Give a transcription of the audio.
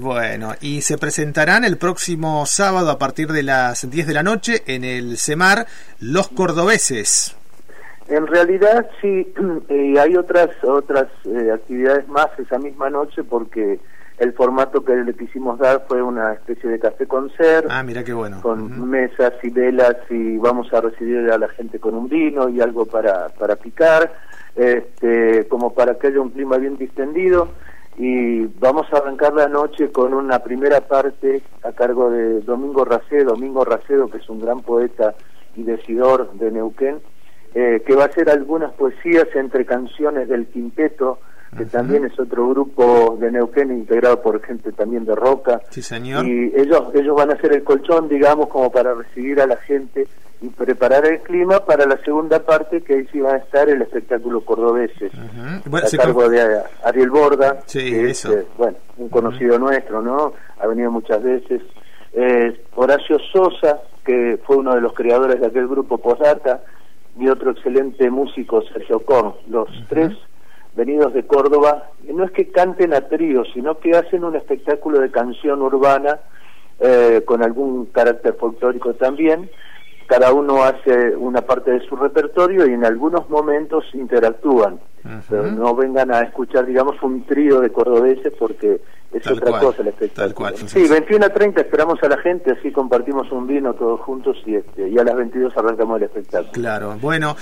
Bueno, y se presentarán el próximo sábado a partir de las 10 de la noche en el CEMAR Los Cordobeses. En realidad sí, eh, hay otras otras eh, actividades más esa misma noche porque el formato que le quisimos dar fue una especie de café concert. Ah, mira qué bueno. Con mesas y velas y vamos a recibir a la gente con un vino y algo para, para picar, este, como para que haya un clima bien distendido. Y vamos a arrancar la noche con una primera parte a cargo de Domingo Racedo, Domingo Racedo, que es un gran poeta y decidor de Neuquén eh, que va a hacer algunas poesías entre canciones del Quinteto, que también es otro grupo de Neuquén integrado por gente también de Roca. Sí, señor. Y ellos, ellos van a hacer el colchón, digamos, como para recibir a la gente y preparar el clima para la segunda parte, que ahí sí va a estar el espectáculo cordobeses, a cargo de Ariel Borda, sí, eso. Eh, bueno, un conocido nuestro, ¿no? Ha venido muchas veces. Eh, Horacio Sosa, que fue uno de los creadores de aquel grupo Posdata, y otro excelente músico, Sergio Korn, los tres venidos de Córdoba, no es que canten a trío, sino que hacen un espectáculo de canción urbana eh, con algún carácter folclórico también. Cada uno hace una parte de su repertorio y en algunos momentos interactúan. Pero no vengan a escuchar, digamos, un trío de cordobeses porque es otra cosa el espectáculo. sí, 21 a 30 esperamos a la gente, así compartimos un vino todos juntos y, este, y a las 22 arrancamos el espectáculo. Claro, bueno.